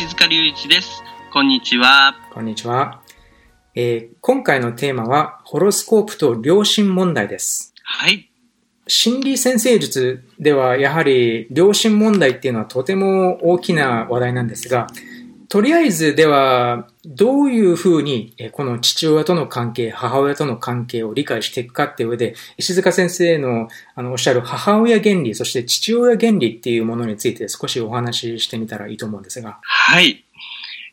石塚隆一です。こんにちは。こんにちは、えー今回のテーマはホロスコープと良心問題ですはい。心理先生術ではやはり良心問題っていうのはとても大きな話題なんですが、とりあえずではどういうふうにこの父親との関係、母親との関係を理解していくかっていう上で、石塚先生のあのおっしゃる母親原理、そして父親原理っていうものについて少しお話ししてみたらいいと思うんですが。はい。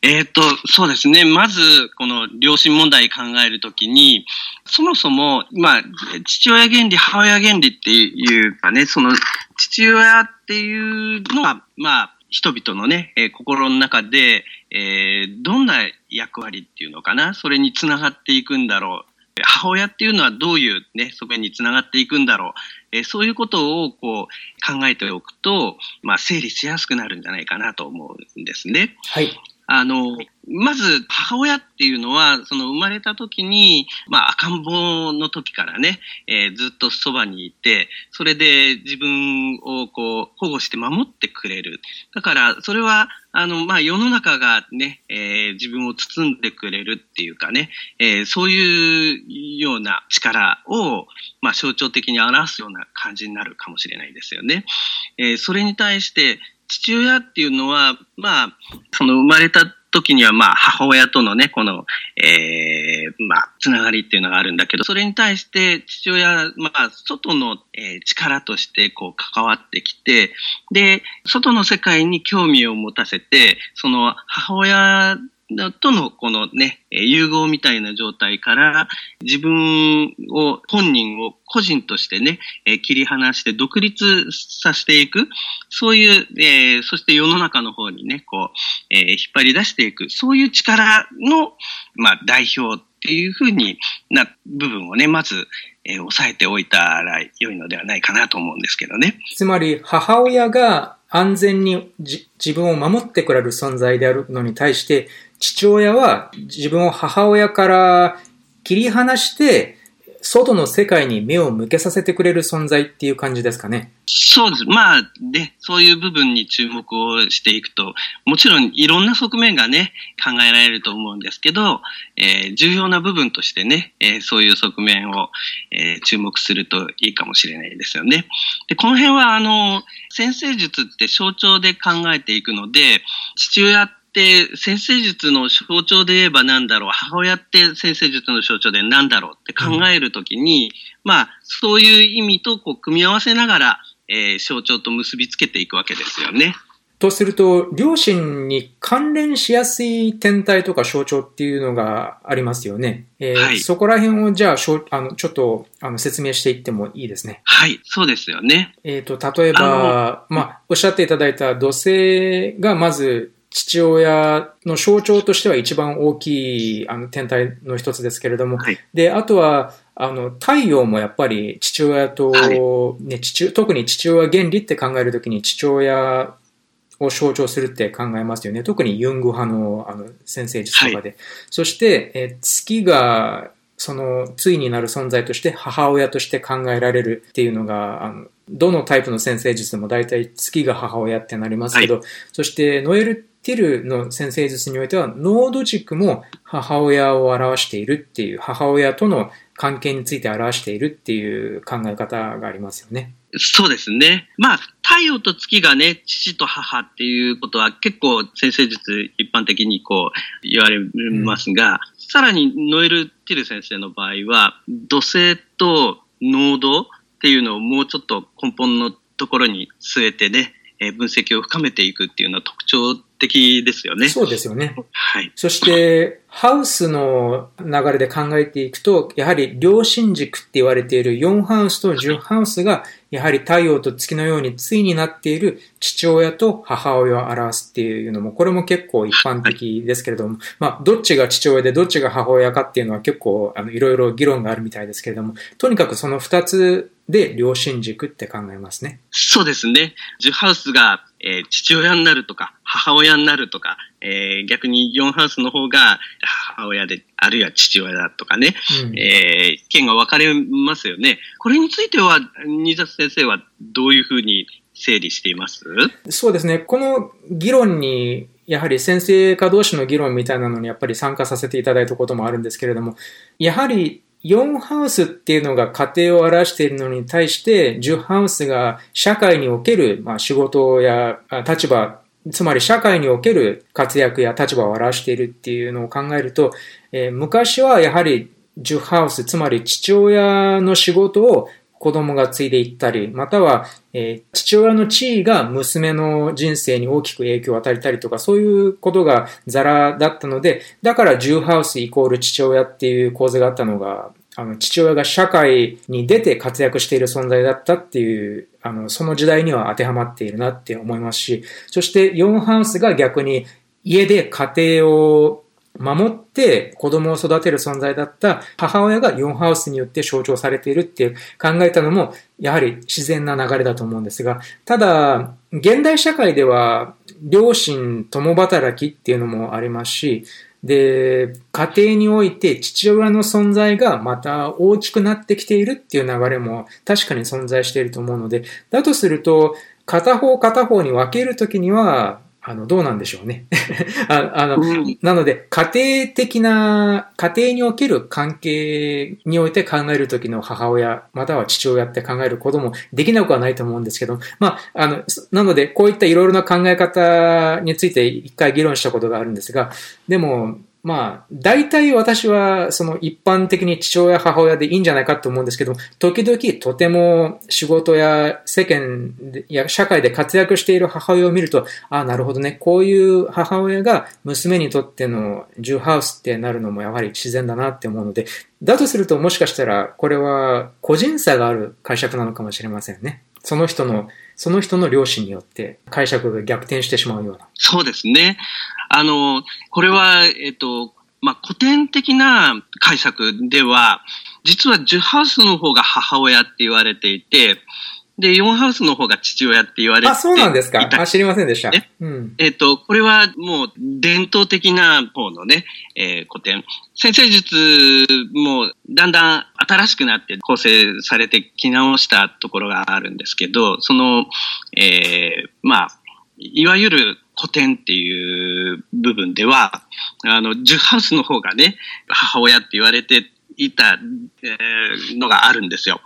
えっ、と、そうですね。まず、この良心問題考えるときに、そもそも、まあ、父親原理、母親原理っていうかね、その、父親っていうのは、まあ、人々のね、えー心の中で、えーどんな役割っていうのかな、それにつながっていくんだろう。母親っていうのはどういうね、そこにつながっていくんだろう。えーそういうことをこう考えておくと、まあ、整理しやすくなるんじゃないかなと思うんですね。はい。あの、まず、母親っていうのは、その生まれた時に、まあ、赤ん坊の時からね、えーずっとそばにいて、それで自分をこう、保護して守ってくれる。だから、それは、あの、まあ、世の中がね、えー自分を包んでくれるっていうかね、えーそういうような力を、まあ、象徴的に表すような感じになるかもしれないですよね。えーそれに対して、父親っていうのは、まあ、その生まれた時には、まあ、母親とのね、この、えーまあ、つながりっていうのがあるんだけど、それに対して父親、まあ、外の、えー力として、こう、関わってきて、で、外の世界に興味を持たせて、その、母親とのこのね、融合みたいな状態から、自分を、本人を個人としてね、切り離して独立させていく、そういう、えーそして世の中の方にね、こう、えー引っ張り出していく、そういう力の、まあ、代表っていうふうにな部分をね、まず、えー押さえておいたら良いのではないかなと思うんですけどね。つまり、母親が安全にじ自分を守ってくれる存在であるのに対して、父親は自分を母親から切り離して、外の世界に目を向けさせてくれる存在っていう感じですかね。そうです。まあ、で、そういう部分に注目をしていくと、もちろんいろんな側面がね、考えられると思うんですけど、えー重要な部分としてね、えーそういう側面を、えー注目するといいかもしれないですよね。で、この辺は、あの、先生術って象徴で考えていくので、父親って先生術の象徴で言えば何だろう、母親って先生術の象徴で何だろうって考えるときに、まあ、そういう意味とこう組み合わせながら、えー象徴と結びつけていくわけですよね。とすると、両親に関連しやすい天体とか象徴っていうのがありますよね。えーはいそこら辺をじゃあしょあの、ちょっとあの説明していってもいいですね。はい、そうですよね。えっ、と、例えば、まあ、おっしゃっていただいた土星がまず父親の象徴としては一番大きいあの天体の一つですけれども、はいで、あとは、あの、太陽もやっぱり父親と、はいね、父、特に父親原理って考えるときに父親を象徴するって考えますよね。特にユング派のあの先生術とかで。そして、えー月が、その、対になる存在として母親として考えられるっていうのが、あのどのタイプの先生術でも大体月が母親ってなりますけど、そしてノエル・ティルの先生術においては、ノード軸も母親を表しているっていう、母親との関係について表しているっていう考え方がありますよね。そうですね。まあ、太陽と月がね、父と母っていうことは結構先生術一般的にこう言われますが、さらにノエル・ティル先生の場合は、土星と濃度っていうのをもうちょっと根本のところに据えてね、えー分析を深めていくっていうのは特徴的ですよね。そうですよね。はい。そして、ハウスの流れで考えていくと、やはり良心軸って言われている4ハウスと10ハウスが、やはり太陽と月のように対になっている父親と母親を表すっていうのも、これも結構一般的ですけれども、まあ、どっちが父親でどっちが母親かっていうのは結構、あの、いろいろ議論があるみたいですけれども、とにかくその2つで良心軸って考えますね。そうですね。10ハウスが、えー、父親になるとか、母親になるとか、えー、逆に4ハウスの方が母親で、あるいは父親だとかね、うん、えー、意見が分かれますよね。これについては、新里先生はどういうふうに整理しています？そうですね。この議論にやはり先生家同士の議論みたいなのにやっぱり参加させていただいたこともあるんですけれども、やはり4ハウスっていうのが家庭を表しているのに対して、10ハウスが社会における、まあ、仕事や立場、つまり社会における活躍や立場を表しているっていうのを考えると、えー、昔はやはり10ハウス、つまり父親の仕事を子供が継いでいったり、または、えー、父親の地位が娘の人生に大きく影響を与えたりとか、そういうことがザラだったので、だから10ハウスイコール父親っていう構図があったのが、あの、父親が社会に出て活躍している存在だったっていう、あの、その時代には当てはまっているなって思いますし、そして4ハウスが逆に家で家庭を守って子供を育てる存在だった母親が4ハウスによって象徴されているって考えたのも、やはり自然な流れだと思うんですが、ただ、現代社会では両親共働きっていうのもありますし、で、家庭において父親の存在がまた大きくなってきているっていう流れも確かに存在していると思うので、だとすると、片方片方に分けるときには、あの、どうなんでしょうね。ああの、うん、なので、家庭的な、家庭における関係において考えるときの母親、または父親って考えることもできなくはないと思うんですけど、まあ、あの、なので、こういったいろいろな考え方について一回議論したことがあるんですが、でも、まあ、大体私は、その一般的に父親、母親でいいんじゃないかと思うんですけど、時々とても仕事や世間や社会で活躍している母親を見ると、ああ、なるほどね、こういう母親が娘にとってのジューハウスってなるのもやはり自然だなって思うので、だとするともしかしたら、これは個人差がある解釈なのかもしれませんね。その人の、その人の両親によって解釈が逆転してしまうような。そうですね。あの、これは、えっと、まあ、古典的な解釈では、実はジュハウスの方が母親って言われていて、で、4ハウスの方が父親って言われて。あ、そうなんですかあ、知りませんでした。うん、えっ、ー、と、これはもう伝統的な方のね、えー、古典。先生術もだんだん新しくなって構成されてき直したところがあるんですけど、その、えー、まあ、いわゆる古典っていう部分では、あの、ジュハウスの方がね、母親って言われていた、えー、のがあるんですよ。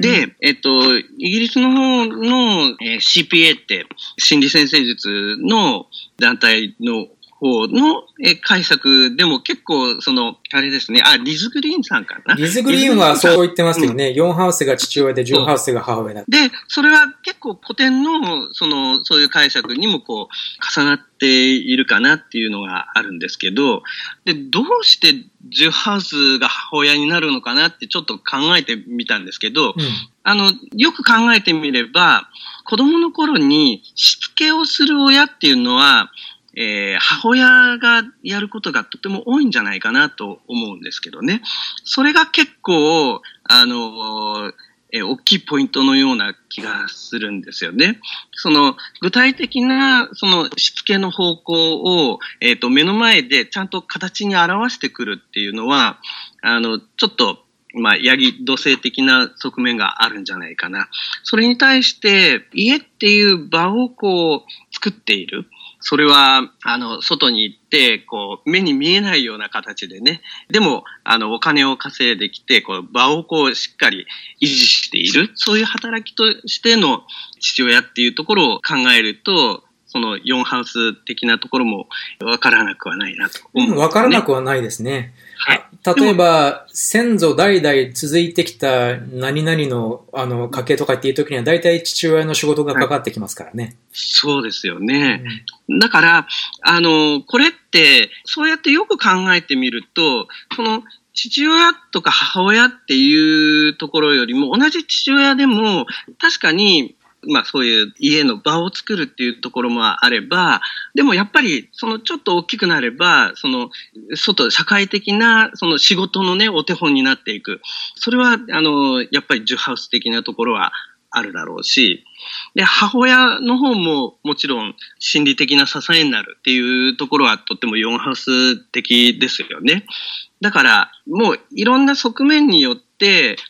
で、えっと、イギリスの方の、えー、CPA って、心理先生術の団体の方の解釈でも結構、その、あれですね、あ、リズ・グリーンさんかな。リズ・グリーンはそう言ってますよね。うん、4ハウスが父親で10ハウスが母親だ。で、それは結構古典の、その、そういう解釈にもこう、重なっているかなっていうのがあるんですけど、で、どうして10ハウスが母親になるのかなってちょっと考えてみたんですけど、うん、あの、よく考えてみれば、子供の頃にしつけをする親っていうのは、えー、母親がやることがとても多いんじゃないかなと思うんですけどね。それが結構、あの、えー、大きいポイントのような気がするんですよね。その、具体的な、その、しつけの方向を、えっ、ー、と、目の前でちゃんと形に表してくるっていうのは、あの、ちょっと、まあ、ヤギ土性的な側面があるんじゃないかな。それに対して、家っていう場をこう、作っている。それは、あの、外に行って、こう、目に見えないような形でね、でも、あの、お金を稼いできて、こう、場をこう、しっかり維持している、そういう働きとしての父親っていうところを考えると、その4ハウス的なところもわからなくはないなと思う、ね。わからなくはないですね。はい。例えば、先祖代々続いてきた何々のあの家系とかっていう時には大体父親の仕事がかかってきますからね。そうですよね。だから、あの、これって、そうやってよく考えてみると、その、父親とか母親っていうところよりも、同じ父親でも、確かに、まあそういう家の場を作るっていうところもあれば、でもやっぱり、そのちょっと大きくなれば、その、外、社会的な、その仕事のね、お手本になっていく。それは、あの、やっぱりジュハウス的なところはあるだろうし、で、母親の方ももちろん心理的な支えになるっていうところはとっても4ハウス的ですよね。だから、もういろんな側面によっ、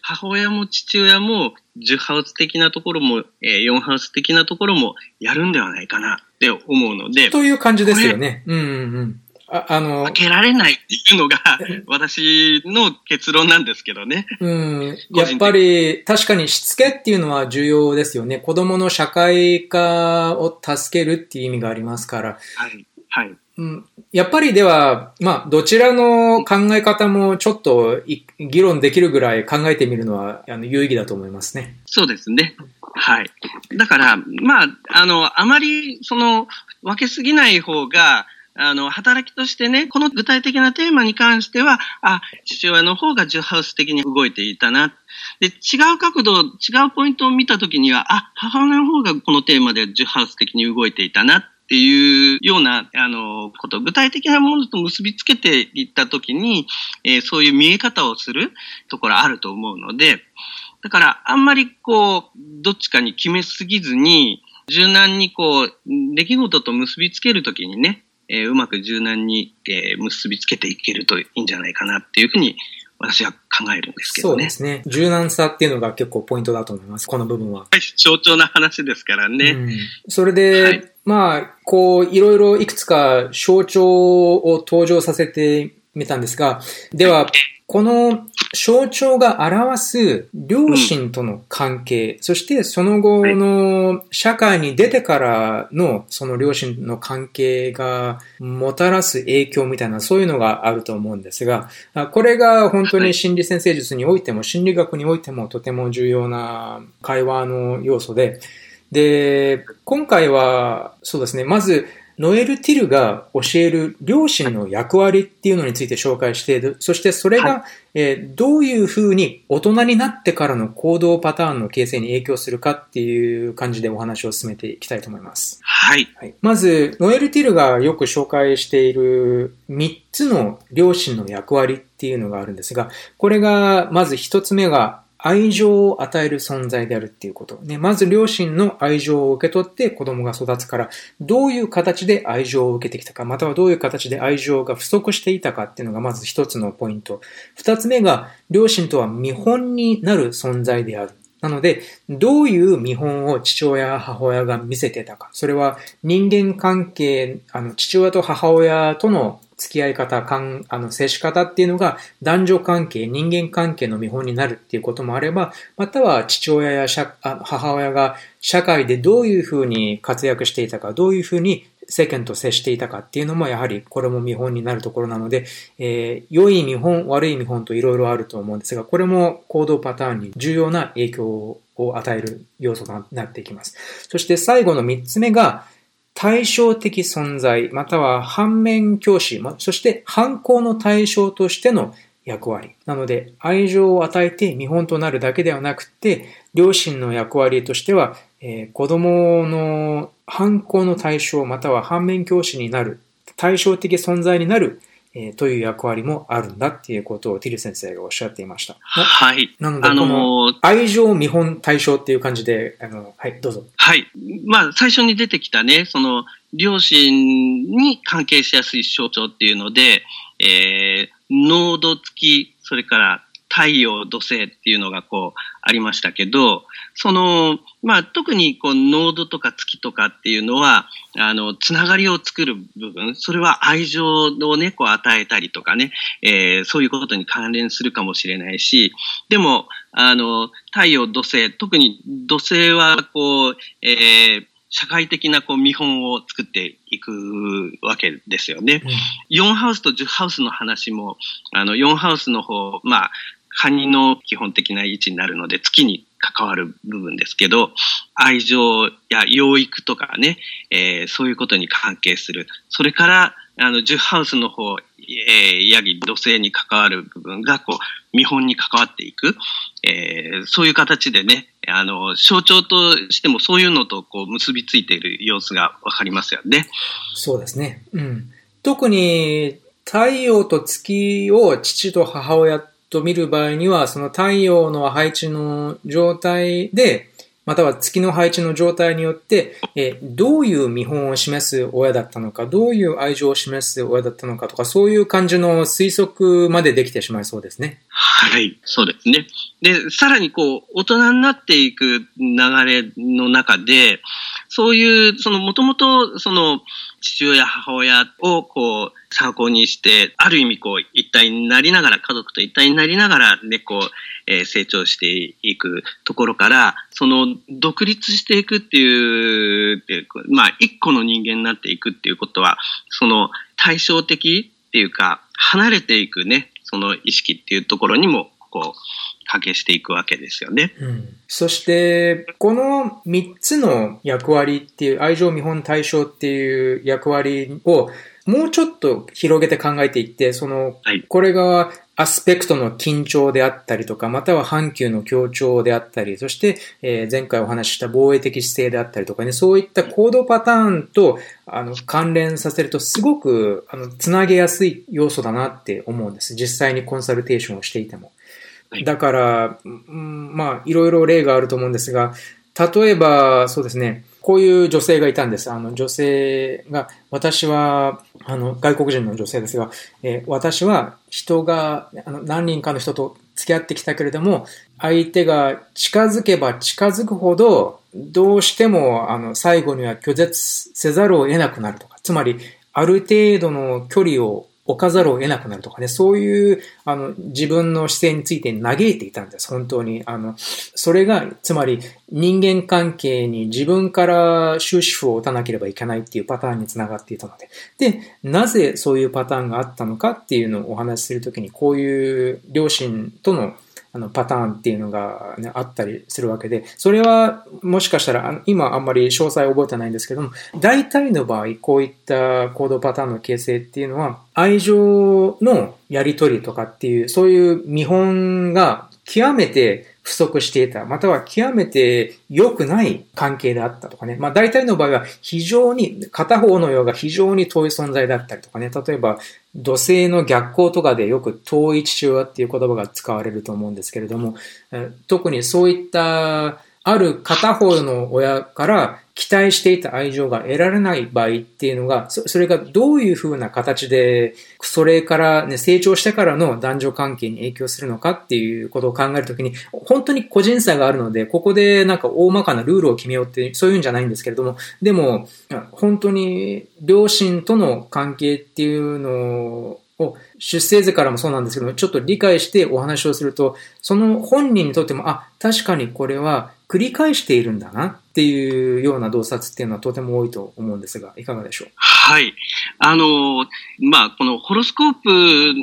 母親も父親も10ハウス的なところも、えー4ハウス的なところもやるんではないかなって思うので、という感じですよね。うんうんうん。ああの分、けられないっていうのが 私の結論なんですけどね。うん、やっぱり確かにしつけっていうのは重要ですよね。子供の社会化を助けるっていう意味がありますから。はい。はい。うん、やっぱりでは、まあ、どちらの考え方もちょっと議論できるぐらい考えてみるのはあの有意義だと思いますね。そうですね。はい。だから、まあ、あの、あまり、その、分けすぎない方が、あの、働きとしてね、この具体的なテーマに関しては、あ、父親の方がジュハウス的に動いていたな。で、違う角度、違うポイントを見たときには、あ、母親の方がこのテーマでジュハウス的に動いていたなっていうような、あの、こと、具体的なものと結びつけていったときに、えーそういう見え方をするところあると思うので、だから、あんまりこう、どっちかに決めすぎずに、柔軟にこう、出来事と結びつけるときにね、えーうまく柔軟に、えー結びつけていけるといいんじゃないかなっていうふうに、私は考えるんですけどねそうで。すね。柔軟さっていうのが結構ポイントだと思います。この部分は。象徴な話ですからね。うん、それで、はいまあ、こう、いろいろいくつか象徴を登場させてみたんですが、では、この象徴が表す両親との関係、そしてその後の社会に出てからのその両親の関係がもたらす影響みたいなそういうのがあると思うんですが、あこれが本当に心理先生術においても心理学においてもとても重要な会話の要素で、で、今回は、そうですね、まず、ノエル・ティルが教える両親の役割っていうのについて紹介している。そしてそれが、はえーどういうふうに大人になってからの行動パターンの形成に影響するかっていう感じでお話を進めていきたいと思います。はい。はい、まず、ノエル・ティルがよく紹介している3つの両親の役割っていうのがあるんですが、これが、まず1つ目が愛情を与える存在であるっていうこと。ね、まず両親の愛情を受け取って子供が育つから、どういう形で愛情を受けてきたか、またはどういう形で愛情が不足していたかっていうのがまず一つのポイント。二つ目が、両親とは見本になる存在である。なので、どういう見本を父親、母親が見せてたか。それは人間関係、あの、父親と母親との付き合い方、かんあの接し方っていうのが男女関係、人間関係の見本になるっていうこともあれば、または父親や母親が社会でどういうふうに活躍していたか、どういうふうに世間と接していたかっていうのもやはりこれも見本になるところなので、えー良い見本、悪い見本といろいろあると思うんですが、これも行動パターンに重要な影響を与える要素となっていきます。そして最後の三つ目が、対照的存在、または反面教師、そして反抗の対象としての役割。なので、愛情を与えて見本となるだけではなくて、両親の役割としては、えー子供の反抗の対象、または反面教師になる、対照的存在になる、えーという役割もあるんだっていうことをティル先生がおっしゃっていました。なはい。なので、あこのの愛情見本対象っていう感じで、あの、はい、どうぞ。はい。まあ、最初に出てきたね、その、両親に関係しやすい象徴っていうので、えー、濃度付き、それから太陽、土星っていうのがこう、ありましたけど、その、まあ、特にこう、濃度とか月とかっていうのは、あの、つながりを作る部分、それは愛情をね、こう、与えたりとかね、えーそういうことに関連するかもしれないし、でも、あの、太陽、土星、特に土星は、こう、えー社会的なこう見本を作っていくわけですよね。うん、4ハウスと10ハウスの話も、あの、4ハウスの方、まあ、カニの基本的な位置になるので、月に関わる部分ですけど、愛情や養育とかね、えー、そういうことに関係する。それから、あの、10ハウスの方、えー、ヤギ、土星に関わる部分が、こう、見本に関わっていく。えー、そういう形でね、あの、象徴としてもそういうのとこう結びついている様子がわかりますよね。そうですね。うん。特に、太陽と月を父と母親と見る場合には、その太陽の配置の状態で、または月の配置の状態によって、えどういう見本を示す親だったのか、どういう愛情を示す親だったのかとか、そういう感じの推測までできてしまいそうですね。はい、そうですね。で、さらにこう、大人になっていく流れの中で、そういう、その、もともと、その、父親、母親をこう参考にして、ある意味こう一体になりながら、家族と一体になりながらね、こう、えー、成長していくところから、その独立していくっていう、まあ一個の人間になっていくっていうことは、その対照的っていうか、離れていくね、その意識っていうところにも、こう、掛けしていくわけですよね。うん、そして、この3つの役割っていう、愛情見本対象っていう役割をもうちょっと広げて考えていって、その、はい、これがアスペクトの緊張であったりとか、または阪急の協調であったり、そして、えー、前回お話しした防衛的姿勢であったりとかね、そういった行動パターンと、あの、関連させるとすごく、あの、つなげやすい要素だなって思うんです。実際にコンサルテーションをしていても。だから、まあ、いろいろ例があると思うんですが、例えば、そうですね、こういう女性がいたんです。あの、女性が、私は、あの、外国人の女性ですが、えー、私は人が、あの、何人かの人と付き合ってきたけれども、相手が近づけば近づくほど、どうしても、あの、最後には拒絶せざるを得なくなるとか、つまり、ある程度の距離を置かざるを得なくなるとかね、そういう、あの、自分の姿勢について嘆いていたんです、本当に。あの、それが、つまり、人間関係に自分から終止符を打たなければいけないっていうパターンにつながっていたので。で、なぜそういうパターンがあったのかっていうのをお話しするときに、こういう両親とのあの、パターンっていうのが、ね、あったりするわけで、それは、もしかしたら、今あんまり詳細覚えてないんですけども、大体の場合、こういった行動パターンの形成っていうのは、愛情のやりとりとかっていう、そういう見本が極めて不足していた、または極めて良くない関係であったとかね。まあ大体の場合は非常に、片方のようが非常に遠い存在だったりとかね。例えば、土星の逆行とかでよく遠い父親っていう言葉が使われると思うんですけれども、特にそういったある片方の親から期待していた愛情が得られない場合っていうのが、それがどういうふうな形で、それからね、成長してからの男女関係に影響するのかっていうことを考えるときに、本当に個人差があるので、ここでなんか大まかなルールを決めようって、そういうんじゃないんですけれども、でも、本当に両親との関係っていうのを出生図からもそうなんですけども、ちょっと理解してお話をすると、その本人にとっても、あ、確かにこれは繰り返しているんだなっていうような洞察っていうのはとても多いと思うんですが、いかがでしょう？はい。あの、まあ、このホロスコープ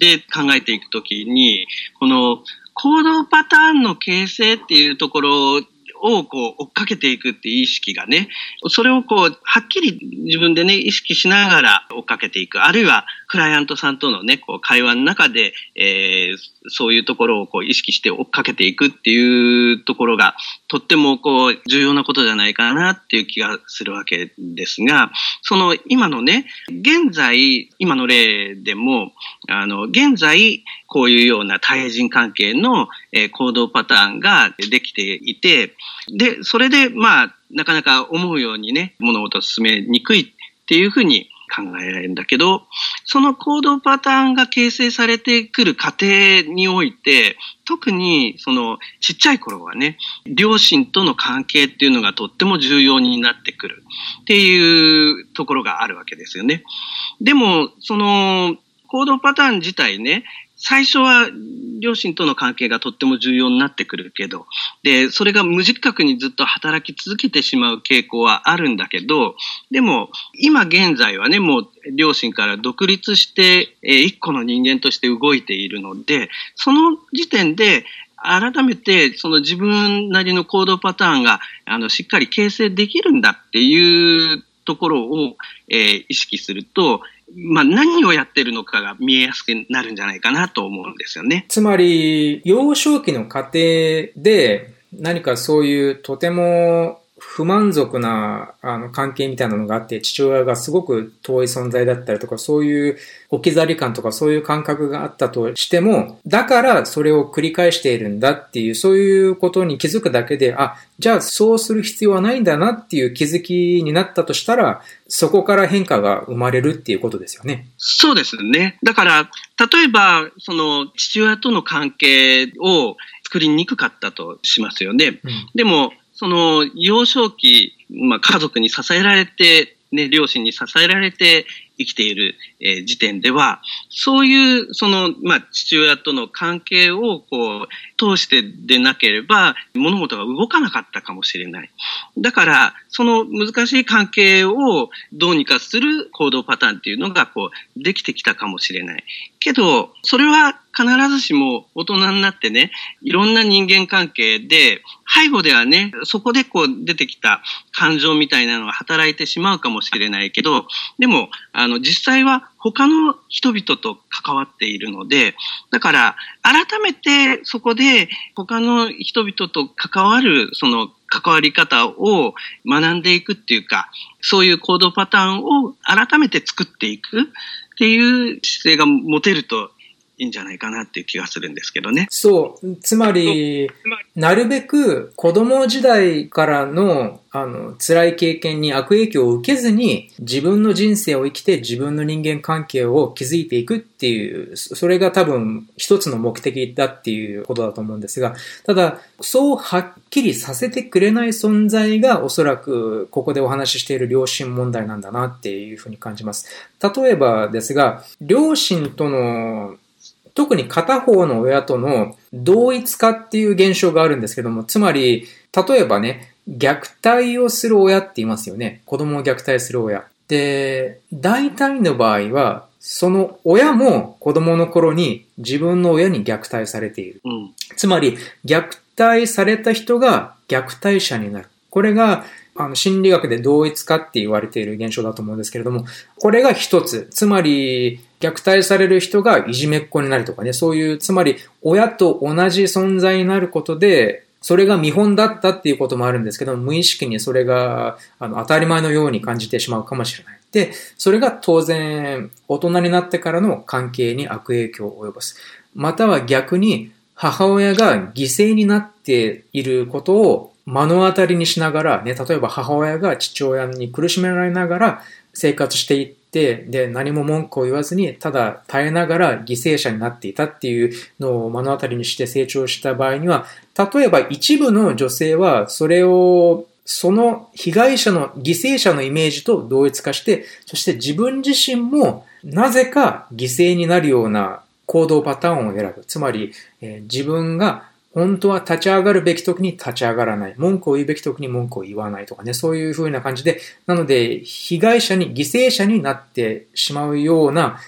で考えていくときに、この行動パターンの形成っていうところをこう追っかけていくっていう意識がね、それをこう、はっきり自分でね、意識しながら追っかけていく。あるいは、クライアントさんとのね、こう、会話の中で、えー、そういうところをこう意識して追っかけていくっていうところが、とってもこう、重要なことじゃないかなっていう気がするわけですが、その今のね、現在、今の例でも、あの、現在、こういうような対人関係の、行動パターンができていて、で、それで、まあ、なかなか思うようにね、物事を進めにくいっていうふうに考えられるんだけど、その行動パターンが形成されてくる過程において、特にそのちっちゃい頃はね、両親との関係っていうのがとっても重要になってくるっていうところがあるわけですよね。でも、その行動パターン自体ね、最初は両親との関係がとっても重要になってくるけど、で、それが無自覚にずっと働き続けてしまう傾向はあるんだけど、でも、今現在はね、もう両親から独立して、えー、一個の人間として動いているので、その時点で、改めてその自分なりの行動パターンがあのしっかり形成できるんだっていうところを、えー、意識すると、まあ、何をやってるのかが見えやすくなるんじゃないかなと思うんですよね。つまり、幼少期の過程で何かそういうとても不満足なあの関係みたいなのがあって、父親がすごく遠い存在だったりとか、そういう置き去り感とかそういう感覚があったとしても、だからそれを繰り返しているんだっていう、そういうことに気づくだけで、あ、じゃあそうする必要はないんだなっていう気づきになったとしたら、そこから変化が生まれるっていうことですよね。そうですね。だから、例えば、その父親との関係を作りにくかったとしますよね。うん、でも、その幼少期、まあ、家族に支えられて、ね、両親に支えられて生きている、えー、時点では、そういう、その、まあ、父親との関係を、こう、通してでなければ、物事が動かなかったかもしれない。だから、その難しい関係をどうにかする行動パターンっていうのが、こう、できてきたかもしれない。けど、それは必ずしも大人になってね、いろんな人間関係で、背後ではね、そこでこう出てきた感情みたいなのが働いてしまうかもしれないけど、でも、あの、実際は他の人々と関わっているので、だから、改めてそこで他の人々と関わる、その関わり方を学んでいくっていうか、そういう行動パターンを改めて作っていくっていう姿勢が持てるといいんじゃないかなっていう気がするんですけどね。そう。つまり、なるべく子供時代からの、あの、辛い経験に悪影響を受けずに、自分の人生を生きて自分の人間関係を築いていくっていう、それが多分一つの目的だっていうことだと思うんですが、ただ、そうはっきりさせてくれない存在がおそらくここでお話ししている良心問題なんだなっていうふうに感じます。例えばですが、両親との特に片方の親との同一化っていう現象があるんですけども、つまり、例えばね、虐待をする親って言いますよね。子供を虐待する親。で、大体の場合は、その親も子供の頃に自分の親に虐待されている。うん、つまり、虐待された人が虐待者になる。これがあの、心理学で同一化って言われている現象だと思うんですけれども、これが一つ。つまり、虐待される人がいじめっ子になるとかね、そういう、つまり、親と同じ存在になることで、それが見本だったっていうこともあるんですけど、無意識にそれが、あの、当たり前のように感じてしまうかもしれない。で、それが当然、大人になってからの関係に悪影響を及ぼす。または逆に、母親が犠牲になっていることを目の当たりにしながら、ね、例えば母親が父親に苦しめられながら生活していっって、で、何も文句を言わずに、ただ耐えながら犠牲者になっていたっていうのを目の当たりにして成長した場合には、例えば一部の女性はそれをその被害者の犠牲者のイメージと同一化して、そして自分自身もなぜか犠牲になるような行動パターンを選ぶ。つまり、えー、自分が本当は立ち上がるべき時に立ち上がらない。文句を言うべき時に文句を言わないとかね、そういう風な感じで、なので、被害者に、犠牲者になってしまうような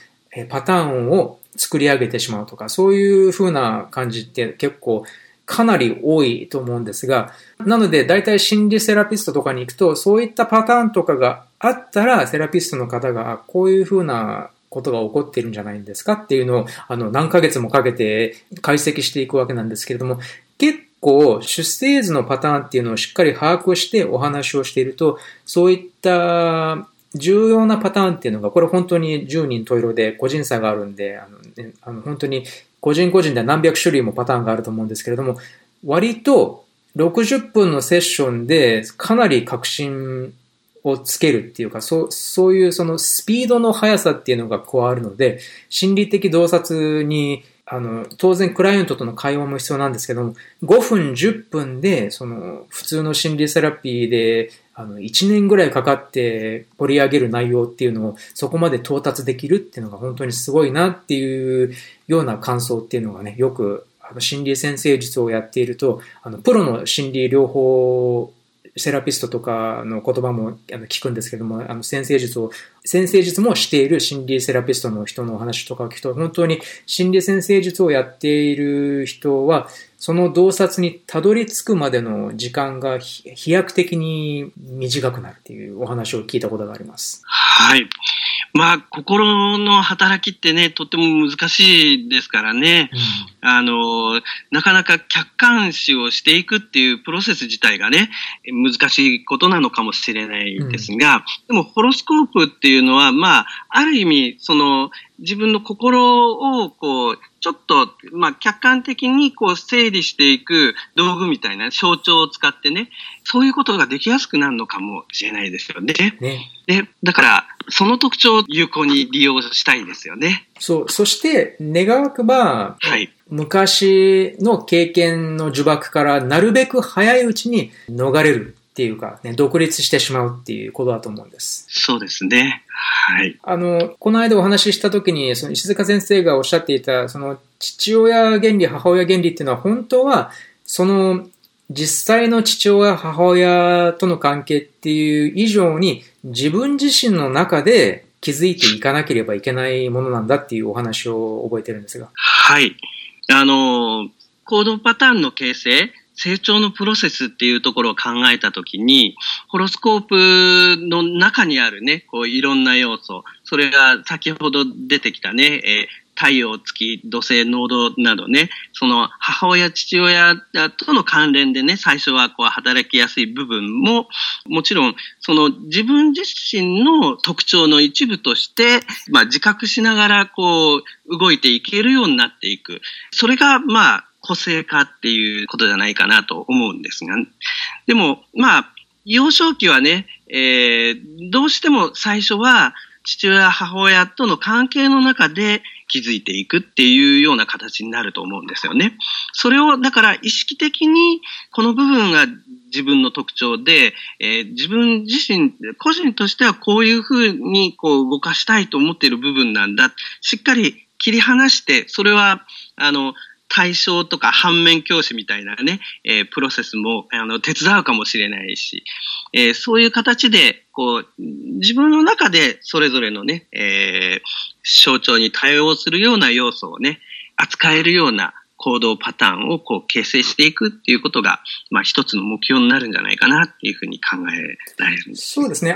パターンを作り上げてしまうとか、そういう風な感じって結構かなり多いと思うんですが、なので大体心理セラピストとかに行くと、そういったパターンとかがあったら、セラピストの方が、こういう風なことが起こっているんじゃないんですかっていうのを、あの、何ヶ月もかけて解析していくわけなんですけれども、結構、出生図のパターンっていうのをしっかり把握してお話をしていると、そういった重要なパターンっていうのが、これ本当に10人十色で個人差があるんで、あの、ね、あの本当に個人個人で何百種類もパターンがあると思うんですけれども、割と60分のセッションでかなり確信をつけるっていうか、そう、そういうそのスピードの速さっていうのが加わるので、心理的洞察に、あの、当然クライアントとの会話も必要なんですけども、5分、10分で、その、普通の心理セラピーで、あの、1年ぐらいかかって取り上げる内容っていうのをそこまで到達できるっていうのが本当にすごいなっていうような感想っていうのがね、よくあの心理先生術をやっていると、あの、プロの心理療法セラピストとかの言葉も聞くんですけども、あの先生術を、先生術もしている心理セラピストの人のお話とかを聞くと、本当に心理先生術をやっている人は、その洞察にたどり着くまでの時間が飛躍的に短くなるっていうお話を聞いたことがあります。はい。まあ、心の働きってね、とっても難しいですからね、うん、あの、なかなか客観視をしていくっていうプロセス自体がね、難しいことなのかもしれないですが、うん、でもホロスコープっていうのは、まあ、ある意味、その、自分の心を、こう、ちょっと、まあ、客観的にこう整理していく道具みたいな象徴を使ってね、そういうことができやすくなるのかもしれないですよね。ねで、だから、その特徴を有効に利用したいですよね。そう。そして、願わくば、はい。昔の経験の呪縛からなるべく早いうちに逃れるっていうか、ね、独立してしまうっていうことだと思うんです。そうですね。はい。あの、この間お話しした時に、その石塚先生がおっしゃっていた、その父親原理、母親原理っていうのは本当は、その実際の父親、母親との関係っていう以上に自分自身の中で気づいていかなければいけないものなんだっていうお話を覚えてるんですが。はい。あの、行動パターンの形成、成長のプロセスっていうところを考えたときに、ホロスコープの中にあるね、こういろんな要素、それが先ほど出てきたね、えー太陽、月、土星、濃度などね、その母親、父親との関連でね、最初はこう働きやすい部分も、もちろん、その自分自身の特徴の一部として、まあ自覚しながらこう動いていけるようになっていく。それが、まあ、個性化っていうことじゃないかなと思うんですが、でも、まあ、幼少期はね、えー、どうしても最初は父親、母親との関係の中で気づいていくっていうような形になると思うんですよね。それを、だから意識的にこの部分が自分の特徴で、えー、自分自身、個人としてはこういうふうにこう動かしたいと思っている部分なんだ。しっかり切り離して、それは、あの、対象とか反面教師みたいなね、えー、プロセスも、あの、手伝うかもしれないし、えー、そういう形で、こう、自分の中でそれぞれのね、えー、象徴に対応するような要素をね、扱えるような行動パターンをこう形成していくっていうことが、まあ一つの目標になるんじゃないかなっていうふうに考えられるんです。そうですね。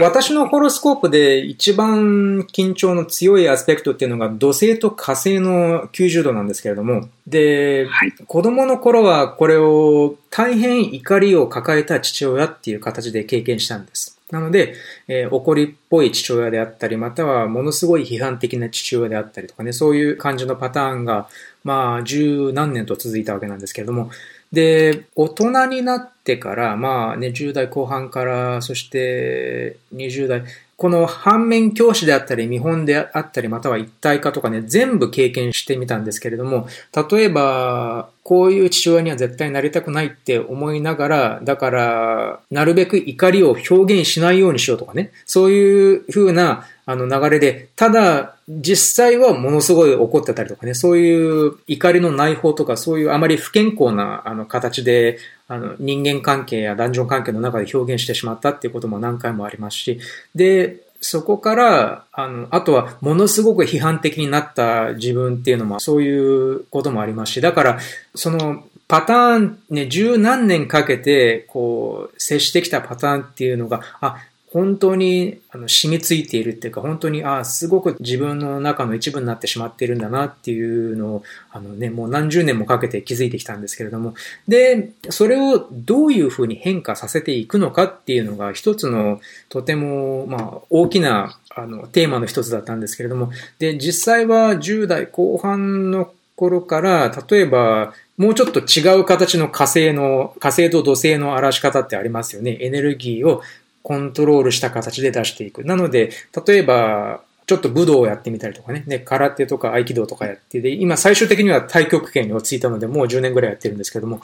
私のホロスコープで一番緊張の強いアスペクトっていうのが土星と火星の90度なんですけれども、で、はい、子供の頃はこれを大変怒りを抱えた父親っていう形で経験したんです。なので、えー、怒りっぽい父親であったり、またはものすごい批判的な父親であったりとかね、そういう感じのパターンが、まあ、十何年と続いたわけなんですけれども、で、大人になってから、まあね、10代後半から、そして20代、この反面教師であったり、見本であったり、または一体化とかね、全部経験してみたんですけれども、例えば、こういう父親には絶対なりたくないって思いながら、だから、なるべく怒りを表現しないようにしようとかね、そういう風なあの流れで、ただ、実際はものすごい怒ってたりとかね、そういう怒りの内包とか、そういうあまり不健康なあの形で、あの人間関係や男女関係の中で表現してしまったっていうことも何回もありますし、で、そこから、あの、あとはものすごく批判的になった自分っていうのもそういうこともありますし、だから、そのパターン、ね、十何年かけて、こう、接してきたパターンっていうのが、あ、本当にあの染みついているっていうか、本当に、ああ、すごく自分の中の一部になってしまっているんだなっていうのを、あのね、もう何十年もかけて気づいてきたんですけれども、で、それをどういうふうに変化させていくのかっていうのが一つのとても、まあ、大きなあのテーマの一つだったんですけれども、で、実際は10代後半の頃から、例えば、もうちょっと違う形の火星の、火星と土星の荒らし方ってありますよね。エネルギーをコントロールした形で出していく。なので、例えば、ちょっと武道をやってみたりとかね、ね、空手とか合気道とかやってで、今最終的には太極拳に落ち着いたので、もう10年ぐらいやってるんですけども、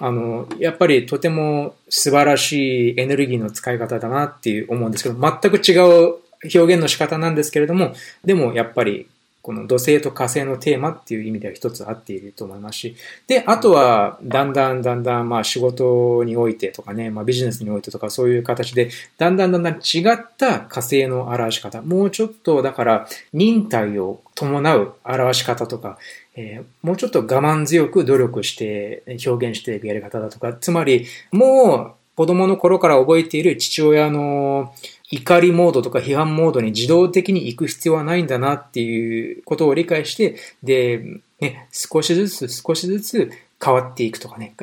あの、やっぱりとても素晴らしいエネルギーの使い方だなっていう思うんですけど、全く違う表現の仕方なんですけれども、でもやっぱりこの土星と火星のテーマっていう意味では一つ合っていると思いますし、で、あとは、だんだんだんだん、まあ仕事においてとかね、まあビジネスにおいてとかそういう形で、だんだんだんだん違った火星の表し方、もうちょっとだから忍耐を伴う表し方とか、えー、もうちょっと我慢強く努力して表現していくやり方だとか、つまり、もう子供の頃から覚えている父親の怒りモードとか批判モードに自動的に行く必要はないんだなっていうことを理解して、で、ね、少しずつ少しずつ変わっていくとかね、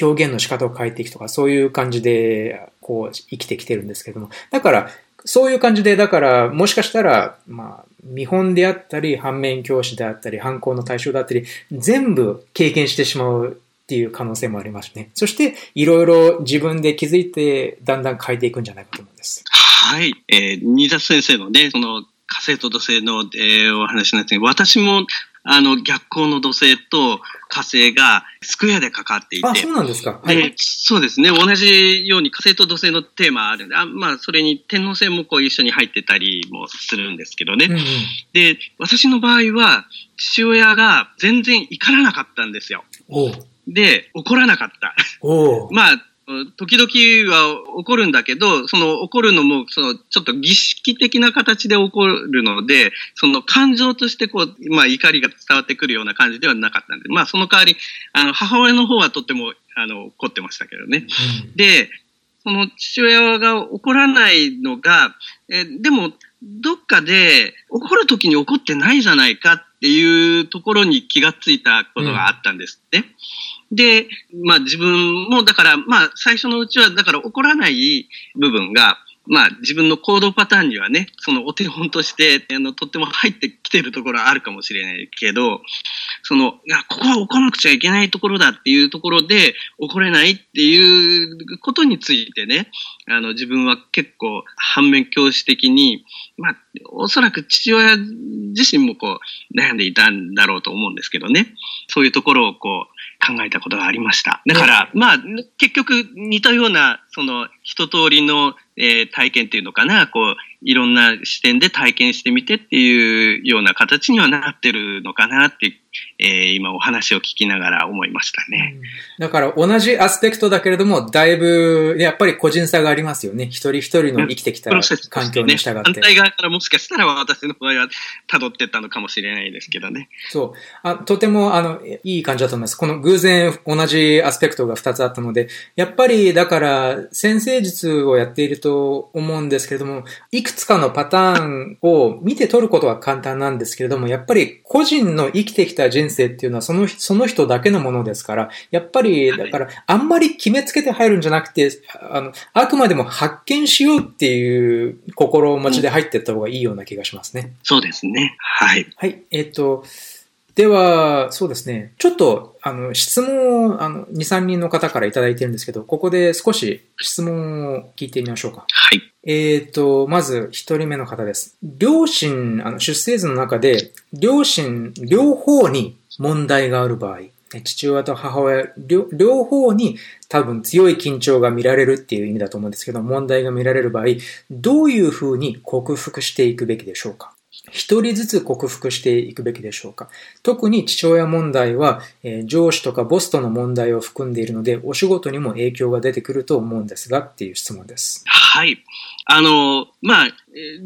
表現の仕方を変えていくとか、そういう感じで、こう、生きてきてるんですけども。だから、そういう感じで、だから、もしかしたら、まあ、見本であったり、反面教師であったり、反抗の対象であったり、全部経験してしまうっていう可能性もありますね。そして、いろいろ自分で気づいて、だんだん変えていくんじゃないかと思うんです。はい。えー、新田先生のね、その火星と土星の、えー、お話なんですけど、私も、あの、逆光の土星と火星がスクエアでかかっていて。あ、そうなんですか。はい。そうですね。同じように火星と土星のテーマあるんで、あまあ、それに天王星もこう一緒に入ってたりもするんですけどね。うんうん、で、私の場合は、父親が全然怒らなかったんですよ。で、怒らなかった。まあ、時々は起こるんだけど、その起こるのも、そのちょっと儀式的な形で起こるので、その感情としてこう、まあ怒りが伝わってくるような感じではなかったんで、まあその代わり、あの、母親の方はとっても、あの、怒ってましたけどね。うん、で、その父親が怒らないのが、えでも、どっかで怒る時に怒ってないじゃないかっていうところに気がついたことがあったんですね。うんで、まあ自分も、だから、まあ最初のうちは、だから怒らない部分が、まあ自分の行動パターンにはね、そのお手本として、あの、とっても入ってきてるところはあるかもしれないけど、その、いや、ここは怒らなくちゃいけないところだっていうところで、怒れないっていうことについてね、あの、自分は結構反面教師的に、まあ、おそらく父親自身もこう、悩んでいたんだろうと思うんですけどね。そういうところをこう、考えたことがありました。だから、まあ、結局似たような、その、一通りの、えー、体験っていうのかな、こう、いろんな視点で体験してみてっていうような形にはなってるのかなってえー、今お話を聞きながら思いましたね。だから同じアスペクトだけれども、だいぶ、やっぱり個人差がありますよね。一人一人の生きてきた環境に従って。ね、反対側からもしかしたら私の場合は辿ってったのかもしれないですけどね。そう。あとても、あの、いい感じだと思います。この偶然同じアスペクトが二つあったので、やっぱり、だから、先生術をやっていると思うんですけれども、いくつかのパターンを見て取ることは簡単なんですけれども、やっぱり個人の生きてきた人生っていうのはそのその人だけのものですから、やっぱり、だから、あんまり決めつけて入るんじゃなくて、あの、あくまでも発見しようっていう心持ちで入っていった方がいいような気がしますね。うん、そうですね。はい。はい。えっ、ー、と、では、そうですね。ちょっと、あの、質問を、あの、2、3人の方からいただいてるんですけど、ここで少し質問を聞いてみましょうか。はい。えっ、ー、と、まず、一人目の方です。両親、あの、出生図の中で、両親、両方に問題がある場合、父親と母親両、両方に多分強い緊張が見られるっていう意味だと思うんですけど、問題が見られる場合、どういうふうに克服していくべきでしょうか？一人ずつ克服していくべきでしょうか特に父親問題は、えー、上司とかボスとの問題を含んでいるので、お仕事にも影響が出てくると思うんですがっていう質問です。はい。あの、まあ、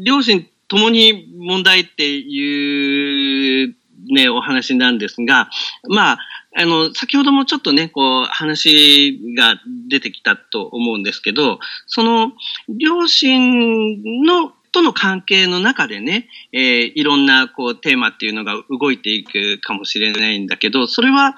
両親ともに問題っていうね、お話なんですが、まあ、あの、先ほどもちょっとね、こう、話が出てきたと思うんですけど、その、両親のとの関係の中でね、えー、いろんなこうテーマっていうのが動いていくかもしれないんだけど、それは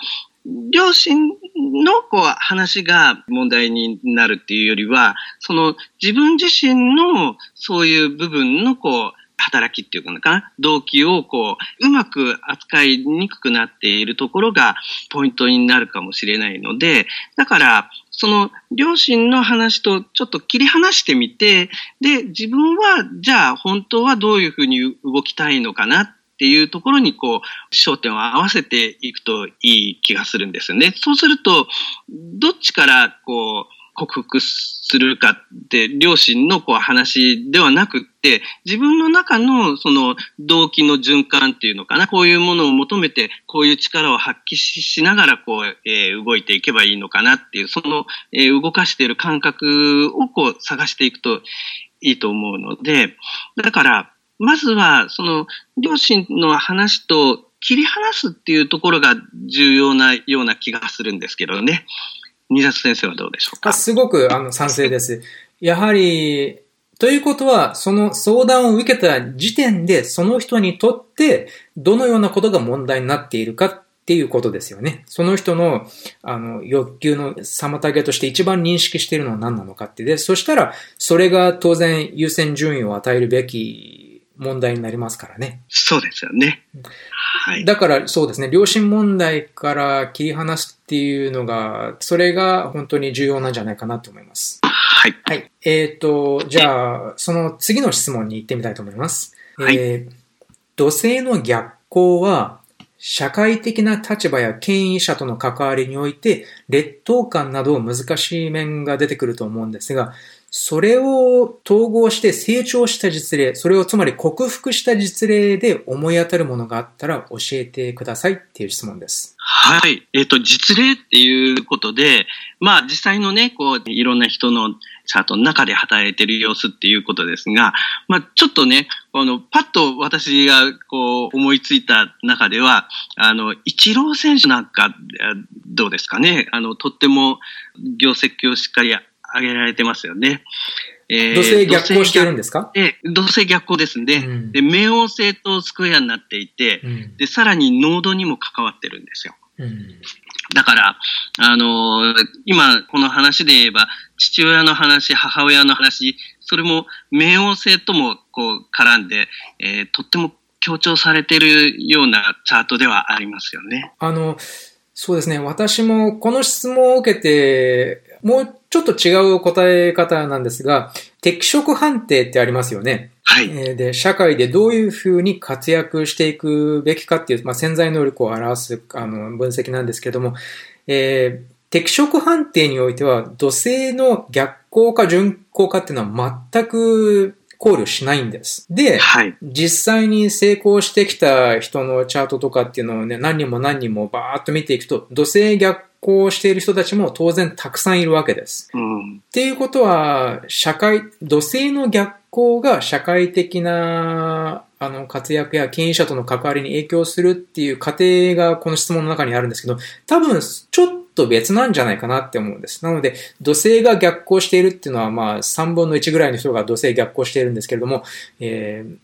両親のこう話が問題になるっていうよりは、その自分自身のそういう部分のこう働きっていうのかな、動機をこう、うまく扱いにくくなっているところがポイントになるかもしれないので、だから、その両親の話とちょっと切り離してみて、で、自分は、じゃあ本当はどういうふうに動きたいのかなっていうところにこう、焦点を合わせていくといい気がするんですよね。そうすると、どっちからこう、克服するかって、両親のこう話ではなくって、自分の中のその動機の循環っていうのかな、こういうものを求めて、こういう力を発揮しながら、こう、えー、動いていけばいいのかなっていう、その、えー、動かしている感覚をこう探していくといいと思うので、だから、まずは、その、両親の話と切り離すっていうところが重要なような気がするんですけどね。二冊先生はどうでしょうか？すごくあの賛成です。やはり、ということは、その相談を受けた時点で、その人にとって、どのようなことが問題になっているかっていうことですよね。その人の、あの、欲求の妨げとして一番認識しているのは何なのかって。で、そしたら、それが当然優先順位を与えるべき問題になりますからね。そうですよね。はい。だからそうですね、良心問題から切り離すっていうのが、それが本当に重要なんじゃないかなと思います。はい。はい。えっ、ー、と、じゃあ、その次の質問に行ってみたいと思います。はい。えー、土星の逆行は、社会的な立場や権威者との関わりにおいて、劣等感など難しい面が出てくると思うんですが、それを統合して成長した実例、それをつまり克服した実例で思い当たるものがあったら教えてくださいっていう質問です。はい。えっ、ー、と、実例っていうことで、まあ実際のね、こう、いろんな人のチャートの中で働いてる様子っていうことですが、まあちょっとね、あの、パッと私がこう思いついた中では、あの、イチロー選手なんかどうですかね。あの、とっても業績をしっかり挙げられてますよね。えー、土星逆行しているんですか？え土星逆行ですね、うん、で、冥王星とスクエアになっていて、うん、で、さらに濃度にも関わってるんですよ。うん、だから、あのー、今この話で言えば、父親の話、母親の話、それも冥王星ともこう絡んで、えー、とっても強調されてるようなチャートではありますよね。あの、そうですね。私もこの質問を受けて、もうちょっと違う答え方なんですが、適職判定ってありますよね。はい。で、社会でどういうふうに活躍していくべきかっていう、まあ、潜在能力を表すあの分析なんですけども、えー、適職判定においては、土星の逆行か順行かっていうのは全く考慮しないんです。で、はい、実際に成功してきた人のチャートとかっていうのをね、何人も何人もバーっと見ていくと、土星逆行している人たちも当然たくさんいるわけです。うん、っていうことは、社会、土星の逆行が社会的なあの活躍や経営者との関わりに影響するっていう過程がこの質問の中にあるんですけど、多分ちょっと別なんじゃないかなって思うんです。なので、土星が逆行しているっていうのは、まあ、3分の1ぐらいの人が土星逆行しているんですけれども、えー、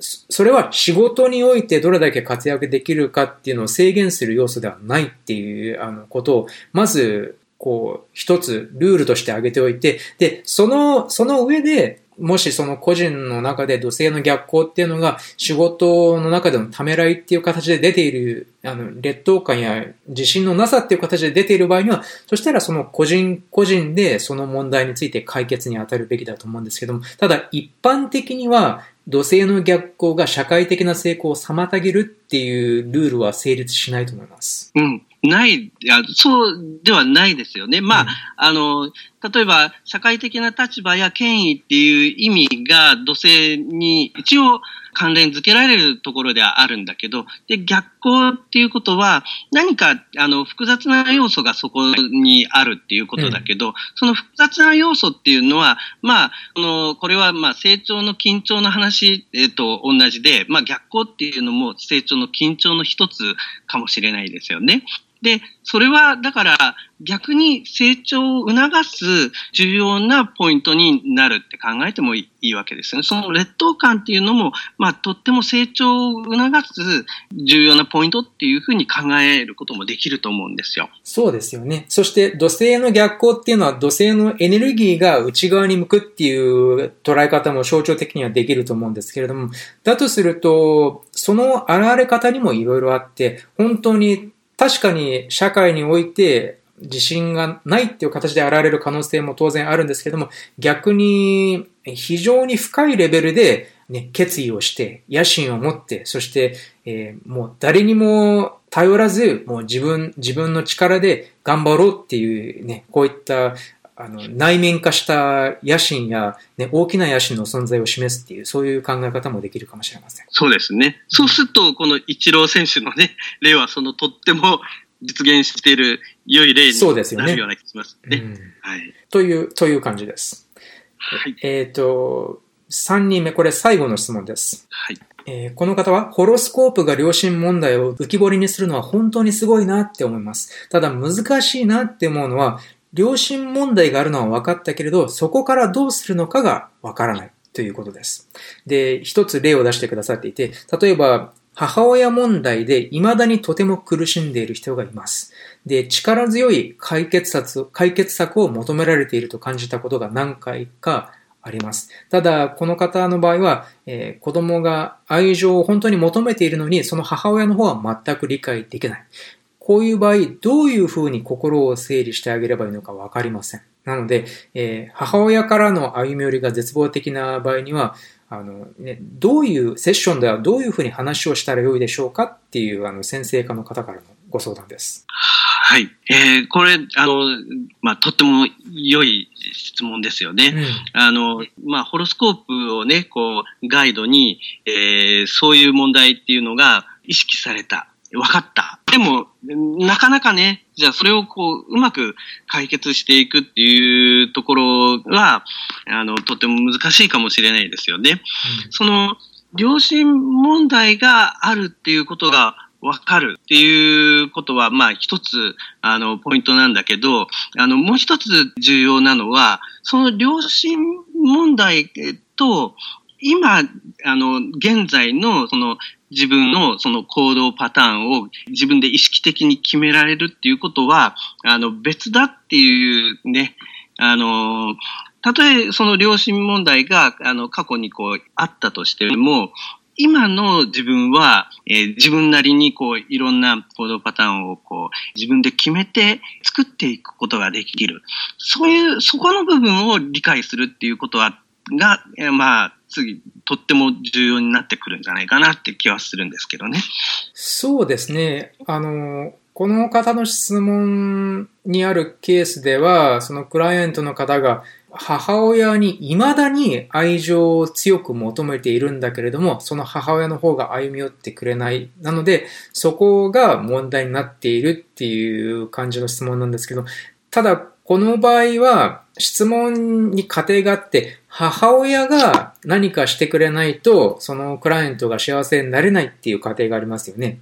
それは仕事においてどれだけ活躍できるかっていうのを制限する要素ではないっていうあのことを、まず、こう、一つルールとして挙げておいて、で、その、その上で、もしその個人の中で土星の逆行っていうのが仕事の中でのためらいっていう形で出ている、あの、劣等感や自信のなさっていう形で出ている場合には、そしたらその個人個人でその問題について解決に当たるべきだと思うんですけども、ただ一般的には土星の逆行が社会的な成功を妨げるっていうルールは成立しないと思います。うん。ない、いや、そうではないですよね。まあ、うん、あの、例えば、社会的な立場や権威っていう意味が土星に一応関連づけられるところではあるんだけど、で、逆行っていうことは、何か、あの、複雑な要素がそこにあるっていうことだけど、うん、その複雑な要素っていうのは、まあ、この、これは、まあ、成長の緊張の話、えっと、同じで、まあ、逆行っていうのも成長の緊張の一つかもしれないですよね。で、それは、だから、逆に成長を促す重要なポイントになるって考えてもいいわけですよね。その劣等感っていうのも、まあ、とっても成長を促す重要なポイントっていうふうに考えることもできると思うんですよ。そうですよね。そして、土星の逆行っていうのは、土星のエネルギーが内側に向くっていう捉え方も象徴的にはできると思うんですけれども、だとすると、その現れ方にもいろいろあって、本当に確かに社会において自信がないっていう形で現れる可能性も当然あるんですけども、逆に非常に深いレベルで、ね、決意をして、野心を持って、そして、えー、もう誰にも頼らず、もう自分、自分の力で頑張ろうっていうね、こういったあの、内面化した野心や、ね、大きな野心の存在を示すっていう、そういう考え方もできるかもしれません。そうですね。そうすると、このイ郎選手のね、例は、そのとっても実現している良い例になるような気がしますね。すねうん、はい。という、という感じです。はい。えっ、ー、と、3人目、これ最後の質問です。はい。えー、この方は、ホロスコープが良心問題を浮き彫りにするのは本当にすごいなって思います。ただ難しいなって思うのは、良心問題があるのは分かったけれど、そこからどうするのかが分からないということです。で、一つ例を出してくださっていて、例えば、母親問題で未だにとても苦しんでいる人がいます。で、力強い解決策解決策を求められていると感じたことが何回かあります。ただ、この方の場合は、えー、子供が愛情を本当に求めているのに、その母親の方は全く理解できない。こういう場合、どういうふうに心を整理してあげればいいのかわかりません。なので、えー、母親からの歩み寄りが絶望的な場合には、あの、ね、どういうセッションではどういうふうに話をしたらよいでしょうかっていう、あの、先生科の方からのご相談です。はい。えー、これ、あの、まあ、とっても良い質問ですよね。うん、あの、まあ、ホロスコープをね、こう、ガイドに、えー、そういう問題っていうのが意識された。分かった。でも、なかなかね、じゃあそれをこう、うまく解決していくっていうところは、あの、とても難しいかもしれないですよね。うん、その、良心問題があるっていうことがわかるっていうことは、まあ一つ、あの、ポイントなんだけど、あの、もう一つ重要なのは、その良心問題と、今、あの、現在の、その、自分のその行動パターンを自分で意識的に決められるっていうことは、あの、別だっていうね、あの、たとえその良心問題が、あの、過去にこう、あったとしても、今の自分は、えー、自分なりにこういろんな行動パターンをこう自分で決めて作っていくことができる。そういう、そこの部分を理解するっていうことは、が、えー、まあ、次、とっても重要になってくるんじゃないかなって気はするんですけどね。そうですね。あの、この方の質問にあるケースでは、そのクライアントの方が母親に未だに愛情を強く求めているんだけれども、その母親の方が歩み寄ってくれない。なので、そこが問題になっているっていう感じの質問なんですけど、ただ、この場合は、質問に過程があって、母親が何かしてくれないと、そのクライアントが幸せになれないっていう過程がありますよね。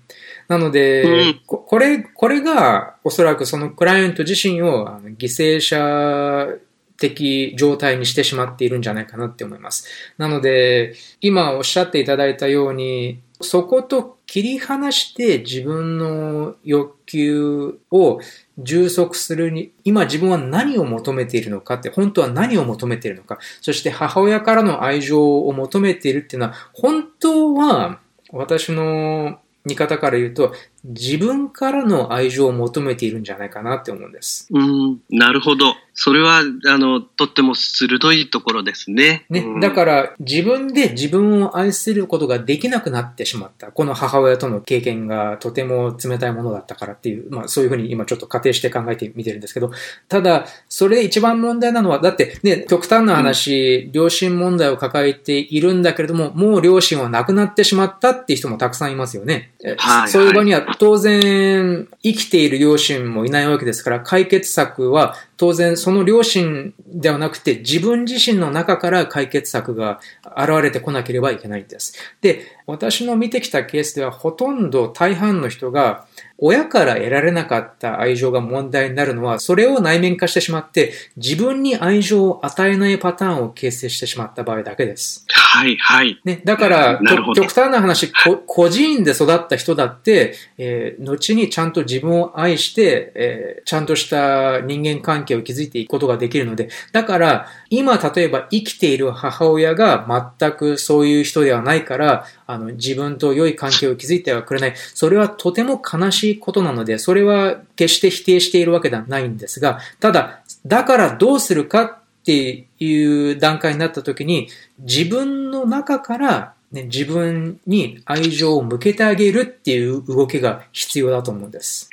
なので、うん、これ、これがおそらくそのクライアント自身を犠牲者的状態にしてしまっているんじゃないかなって思います。なので、今おっしゃっていただいたように、そこと切り離して自分の欲求を充足するに、今自分は何を求めているのかって、本当は何を求めているのか、そして母親からの愛情を求めているっていうのは、本当は私の見方から言うと、自分からの愛情を求めているんじゃないかなって思うんです。うん、なるほど。それは、あの、とっても鋭いところですね。ね、うん、だから自分で自分を愛することができなくなってしまった。この母親との経験がとても冷たいものだったからっていう、まあそういうふうに今ちょっと仮定して考えてみてるんですけど、ただ、それで一番問題なのは、だってね、極端な話、うん、両親問題を抱えているんだけれども、もう両親は亡くなってしまったっていう人もたくさんいますよね。はい、いう場には当然生きている両親もいないわけですから、解決策は当然その両親ではなくて自分自身の中から解決策が現れてこなければいけないんです。で、私の見てきたケースではほとんど大半の人が親から得られなかった愛情が問題になるのは、それを内面化してしまって、自分に愛情を与えないパターンを形成してしまった場合だけです。はい、はい。ね、だから、極端な話、孤児院で育った人だって、えー、後にちゃんと自分を愛して、えー、ちゃんとした人間関係を築いていくことができるので、だから、今、例えば生きている母親が全くそういう人ではないから、あの、自分と良い関係を築いてはくれない。それはとても悲しいことなので、それは決して否定しているわけではないんですが、ただ、だからどうするかっていう段階になった時に、自分の中から、ね、自分に愛情を向けてあげるっていう動きが必要だと思うんです。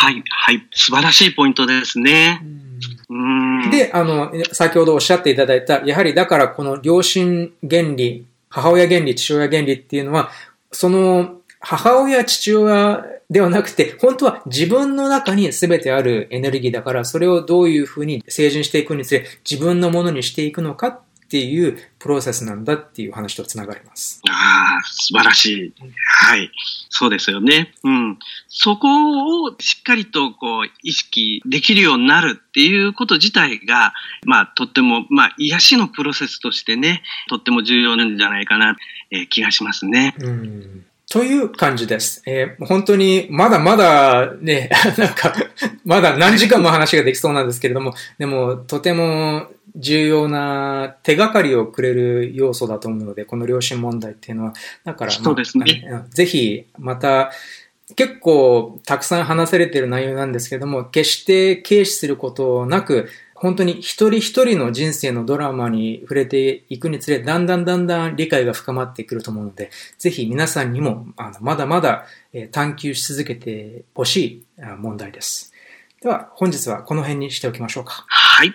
はい、はい。素晴らしいポイントですね。で、あの、先ほどおっしゃっていただいた、やはりだからこの良心原理、母親原理、父親原理っていうのは、その母親、父親ではなくて、本当は自分の中に全てあるエネルギーだから、それをどういうふうに成人していくにつれ、自分のものにしていくのかっていうプロセスなんだっていう話とつながります。ああ、素晴らしい。はい。そうですよね。うん。そこをしっかりとこう意識できるようになるっていうこと自体が、まあとっても、まあ癒しのプロセスとしてね、とっても重要なんじゃないかな、えー、気がしますね。うんという感じです。えー、本当に、まだまだね、なんか、まだ何時間も話ができそうなんですけれども、でも、とても重要な手がかりをくれる要素だと思うので、この良心問題っていうのは、だから、そうですね。ぜひ、また、結構たくさん話されている内容なんですけども、決して軽視することなく、本当に一人一人の人生のドラマに触れていくにつれ、だんだんだんだん理解が深まってくると思うので、ぜひ皆さんにも、あのまだまだ探求し続けてほしい問題です。では、本日はこの辺にしておきましょうか。はい。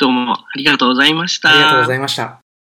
どうもありがとうございました。ありがとうございました。